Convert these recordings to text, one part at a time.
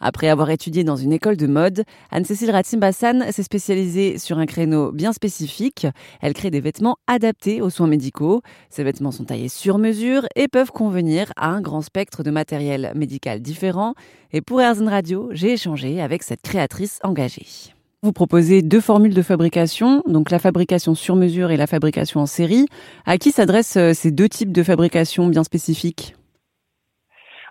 Après avoir étudié dans une école de mode, Anne-Cécile Ratsimbassan s'est spécialisée sur un créneau bien spécifique. Elle crée des vêtements adaptés aux soins médicaux. Ces vêtements sont taillés sur mesure et peuvent convenir à un grand spectre de matériel médical différent. Et pour Airzen Radio, j'ai échangé avec cette créatrice engagée. Vous proposez deux formules de fabrication, donc la fabrication sur mesure et la fabrication en série. À qui s'adressent euh, ces deux types de fabrication bien spécifiques?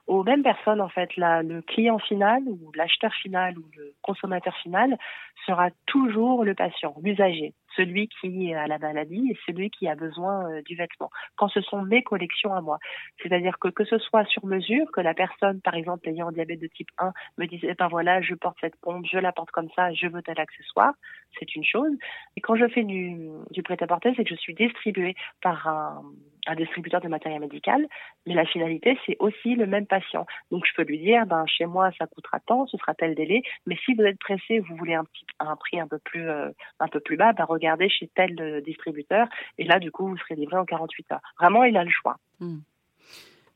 Aux mêmes personnes en fait. La, le client final ou l'acheteur final ou le consommateur final sera toujours le patient, l'usager, celui qui a la maladie et celui qui a besoin euh, du vêtement. Quand ce sont mes collections à moi, c'est-à-dire que que ce soit sur mesure, que la personne, par exemple ayant diabète de type 1, me dise eh ben voilà, je porte cette pompe, je la porte comme ça, je veux tel accessoire, c'est une chose. Et quand je fais du, prêt-à-porter, c'est que je suis distribuée par un, un distributeur de matériel médical, mais la finalité, c'est aussi le même patient. Donc, je peux lui dire, ben, chez moi, ça coûtera tant, ce sera tel délai, mais si vous êtes pressé, vous voulez un un prix un peu plus, euh, un peu plus bas, ben, regardez chez tel euh, distributeur, et là, du coup, vous serez livré en 48 heures. Vraiment, il a le choix. Hmm.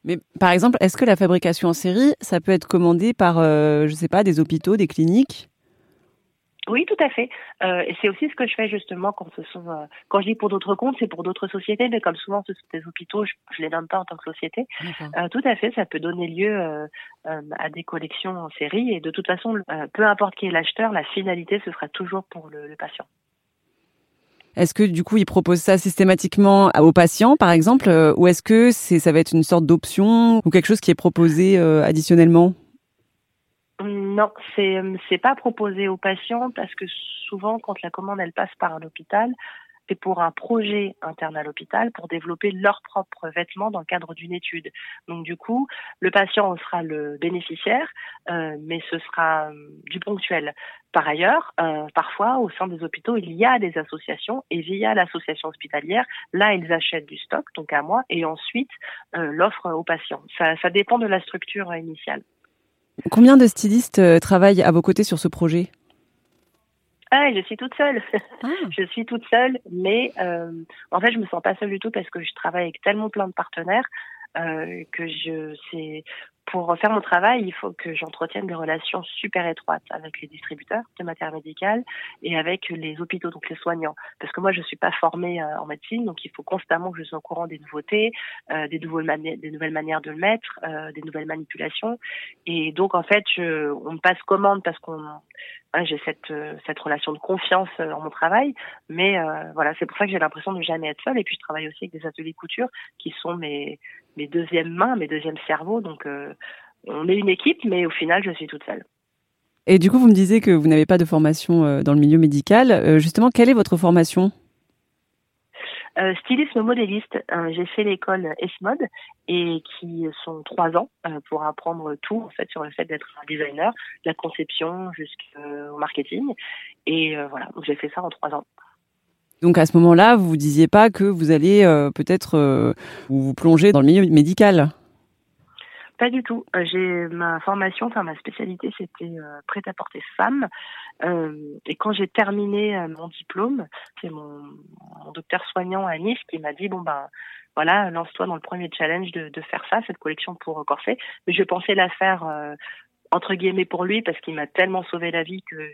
Mais par exemple, est-ce que la fabrication en série, ça peut être commandé par, euh, je sais pas, des hôpitaux, des cliniques? Oui, tout à fait. Euh, et c'est aussi ce que je fais justement quand ce sont, euh, quand je dis pour d'autres comptes, c'est pour d'autres sociétés, mais comme souvent ce sont des hôpitaux, je, ne les donne pas en tant que société. Euh, tout à fait, ça peut donner lieu à des collections en série. Et de toute façon, peu importe qui est l'acheteur, la finalité ce sera toujours pour le, le patient. Est-ce que du coup, ils proposent ça systématiquement aux patients, par exemple, ou est-ce que c'est, ça va être une sorte d'option ou quelque chose qui est proposé additionnellement? Non, c'est c'est pas proposé aux patients parce que souvent quand la commande elle passe par un c'est pour un projet interne à l'hôpital pour développer leurs propres vêtements dans le cadre d'une étude. Donc du coup, le patient sera le bénéficiaire, euh, mais ce sera euh, du ponctuel. Par ailleurs, euh, parfois au sein des hôpitaux, il y a des associations et via l'association hospitalière, là ils achètent du stock, donc à moi, et ensuite l'offre aux patients. Ça, dépend de la structure initiale. Combien de stylistes travaillent à vos côtés sur ce projet? Ah, je suis toute seule. Ah. je suis toute seule, mais euh, en fait, je me sens pas seule du tout parce que je travaille avec tellement plein de partenaires euh, que je c'est pour faire mon travail, il faut que j'entretienne des relations super étroites avec les distributeurs de matériel médical et avec les hôpitaux, donc les soignants. Parce que moi, je suis pas formée euh, en médecine, donc il faut constamment que je sois au courant des nouveautés, euh, des, nouvelles des nouvelles manières de le mettre, euh, des nouvelles manipulations. Et donc, en fait, je, on me passe commande parce qu'on j'ai cette cette relation de confiance dans mon travail, mais voilà, c'est pour ça que j'ai l'impression de jamais être seule. Et puis je travaille aussi avec des ateliers couture qui sont mes mes deuxièmes mains, mes deuxièmes cerveaux. Donc, euh, on est une équipe, mais au final, je suis toute seule. Et du coup, vous me disiez que vous n'avez pas de formation euh, dans le milieu médical. Euh, justement, quelle est votre formation? Stylisme modéliste. j'ai fait l'école ESMOD et qui sont trois ans pour apprendre tout en fait sur le fait d'être un designer, de la conception jusqu'au marketing. Et voilà, donc j'ai fait ça en trois ans. Donc à ce moment-là, vous vous disiez pas que vous allez euh, peut-être euh, vous plonger dans le milieu médical Pas du tout. Euh, j'ai ma formation, enfin ma spécialité, c'était prêt-à-porter femme. et quand j'ai terminé mon diplôme, c'est mon, docteur soignant à Nice qui m'a dit bon ben voilà, lance-toi dans le premier challenge de, de, faire ça, cette collection pour corset. Mais je pensais la faire entre guillemets pour lui parce qu'il m'a tellement sauvé la vie que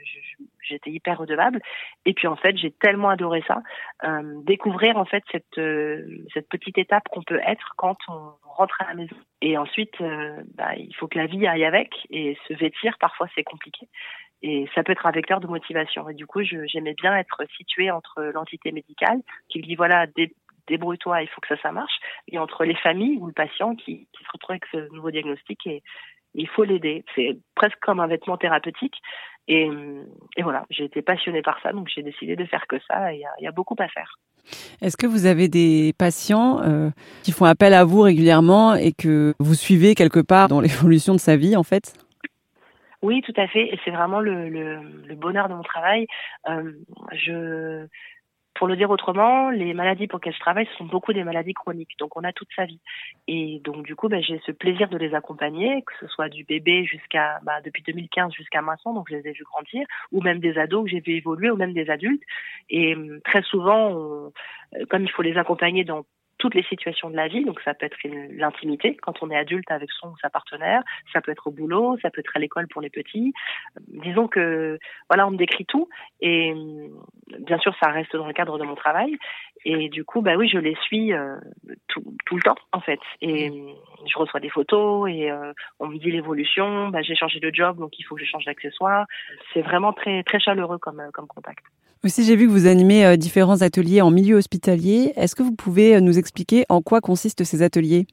j'étais hyper redevable. Et puis en fait j'ai tellement adoré ça euh, découvrir en fait cette euh, cette petite étape qu'on peut être quand on rentre à la maison. Et ensuite euh, bah, il faut que la vie aille avec et se vêtir parfois c'est compliqué. Et ça peut être un vecteur de motivation. Et du coup j'aimais bien être située entre l'entité médicale qui dit voilà débrouille-toi, il faut que ça, ça marche, et entre les familles ou le patient qui, qui se retrouve avec ce nouveau diagnostic et, il faut l'aider. C'est presque comme un vêtement thérapeutique. Et, et voilà, j'ai été passionnée par ça, donc j'ai décidé de faire que ça. Il y, y a, beaucoup à faire. Est-ce que vous avez des patients euh, qui font appel à vous régulièrement et que vous suivez quelque part dans l'évolution de sa vie, en fait? Oui, tout à fait. Et c'est vraiment le, le, le, bonheur de mon travail. Euh, je pour le dire autrement, les maladies pour lesquelles je travaille ce sont beaucoup des maladies chroniques, donc on a toute sa vie. Et donc du coup, ben, j'ai ce plaisir de les accompagner, que ce soit du bébé jusqu'à bah, depuis 2015 jusqu'à maintenant, donc je les ai vus grandir, ou même des ados que j'ai vu évoluer, ou même des adultes. Et hum, très souvent, comme il faut les accompagner dans toutes les situations de la vie. Donc ça peut être l'intimité quand on est adulte avec son ou sa partenaire, ça peut être au boulot, ça peut être à l'école pour les petits. Disons que voilà, on me décrit tout et bien sûr ça reste dans le cadre de mon travail et du coup bah oui je les suis euh, tout, tout, le temps en fait et je reçois des photos et euh, on me dit l'évolution. Bah, j'ai changé de job donc il faut que je change d'accessoires. C'est vraiment très très chaleureux comme comme contact. Aussi, j'ai vu que vous animez euh, différents ateliers en milieu hospitalier. Est-ce que vous pouvez euh, nous expliquer en quoi consistent ces ateliers?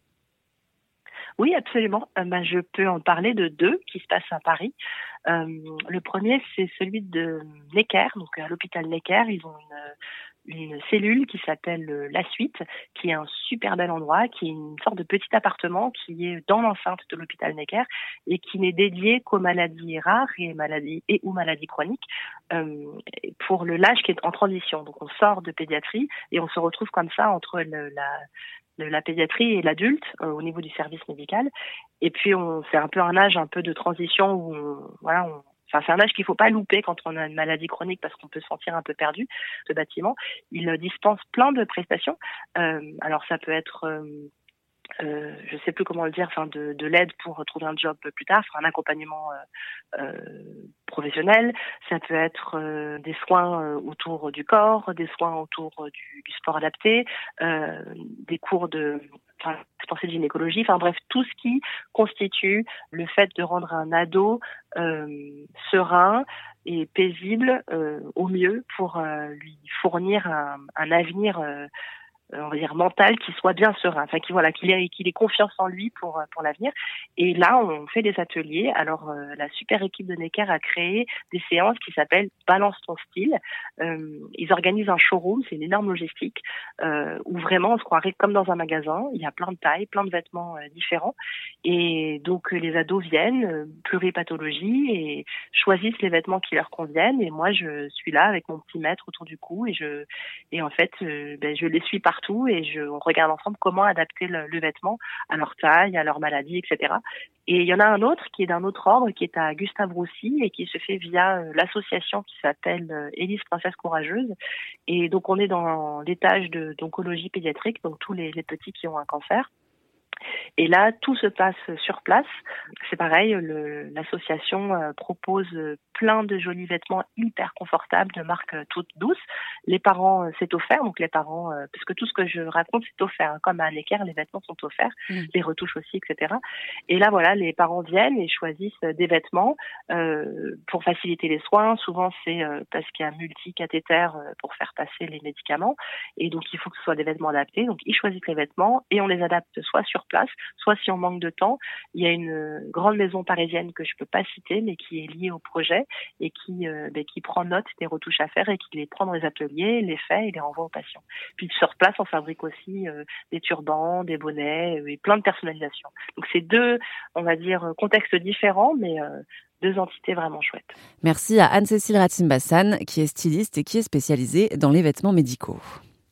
Oui, absolument. Euh, bah, je peux en parler de deux qui se passent à Paris. le premier, c'est celui de Necker, donc à l'hôpital Necker. Ils ont une, une cellule qui s'appelle euh, La Suite, qui est un super bel endroit, qui est une sorte de petit appartement qui est dans l'enceinte de l'hôpital Necker et qui n'est dédié qu'aux maladies rares et maladies et ou maladies chroniques euh, pour le l'âge qui est en transition. Donc on sort de pédiatrie et on se retrouve comme ça entre la la pédiatrie et l'adulte euh, au niveau du service médical. Et puis on c'est un peu un âge un peu de transition où on, voilà on, C'est un âge qu'il faut pas louper quand on a une maladie chronique parce qu'on peut se sentir un peu perdu. Ce bâtiment, il dispense plein de prestations. Euh, alors, ça peut être euh, euh, je sais plus comment le dire, enfin de, de l'aide pour trouver un job plus tard, un accompagnement euh, euh, professionnel. Ça peut être euh, des soins autour du corps, des soins autour du, sport adapté, des cours de de gynécologie, enfin bref, tout ce qui constitue le fait de rendre un ado serein et paisible au mieux pour lui fournir un, un avenir euh, on va dire mental qui soit bien serein, enfin qui voilà qu'il ait qu'il ait confiance en lui pour euh, pour l'avenir. Et là, on fait des ateliers. Alors euh, la super équipe de Necker a créé des séances qui s'appellent Balance ton style. ils organisent un showroom, c'est une énorme logistique où vraiment on se croirait comme dans un magasin. Il y a plein de tailles, plein de vêtements différents, et donc les ados viennent pluripathologie et choisissent les vêtements qui leur conviennent. Et moi, je suis là avec mon petit mètre autour du cou et je et en fait, ben, je les suis partout et on regarde ensemble comment adapter le, vêtement à leur taille, à leur maladie, etc. Et il y en a un autre qui est d'un autre ordre, qui est à Gustave Roussy et qui se fait via euh, l'association qui s'appelle euh, Élise Princesse Courageuse. Et donc on est dans l'étage d'oncologie pédiatrique, donc tous les, les petits qui ont un cancer. Et là, tout se passe sur place. C'est pareil, l'association euh, propose plein de jolis vêtements hyper confortables de marque euh, toute douce. Les parents, euh, c'est offert, donc les parents, puisque tout ce que je raconte, c'est offert. Hein. Comme à l'équerre, les vêtements sont offerts, mmh. les retouches aussi, etc. Et là, voilà, les parents viennent et choisissent des vêtements euh, pour faciliter les soins. Souvent, c'est parce qu'il y a multi-cathéter pour faire passer les médicaments. Et donc, il faut que ce soit des vêtements adaptés. Donc, ils choisissent les vêtements et on les adapte soit sur place, soit si on manque de temps. Il y a une grande maison parisienne que je peux pas citer, mais qui est liée au projet et qui, euh, ben, qui prend note des retouches à faire et qui les prend dans les ateliers, les fait et les renvoie aux patients. Puis sur place, on fabrique aussi euh, des turbans, des bonnets euh, et plein de personnalisation. Donc c'est deux, on va dire, contextes différents, mais deux entités vraiment chouettes. Merci à Anne-Cécile Ratimbassan, qui est styliste et qui est spécialisée dans les vêtements médicaux.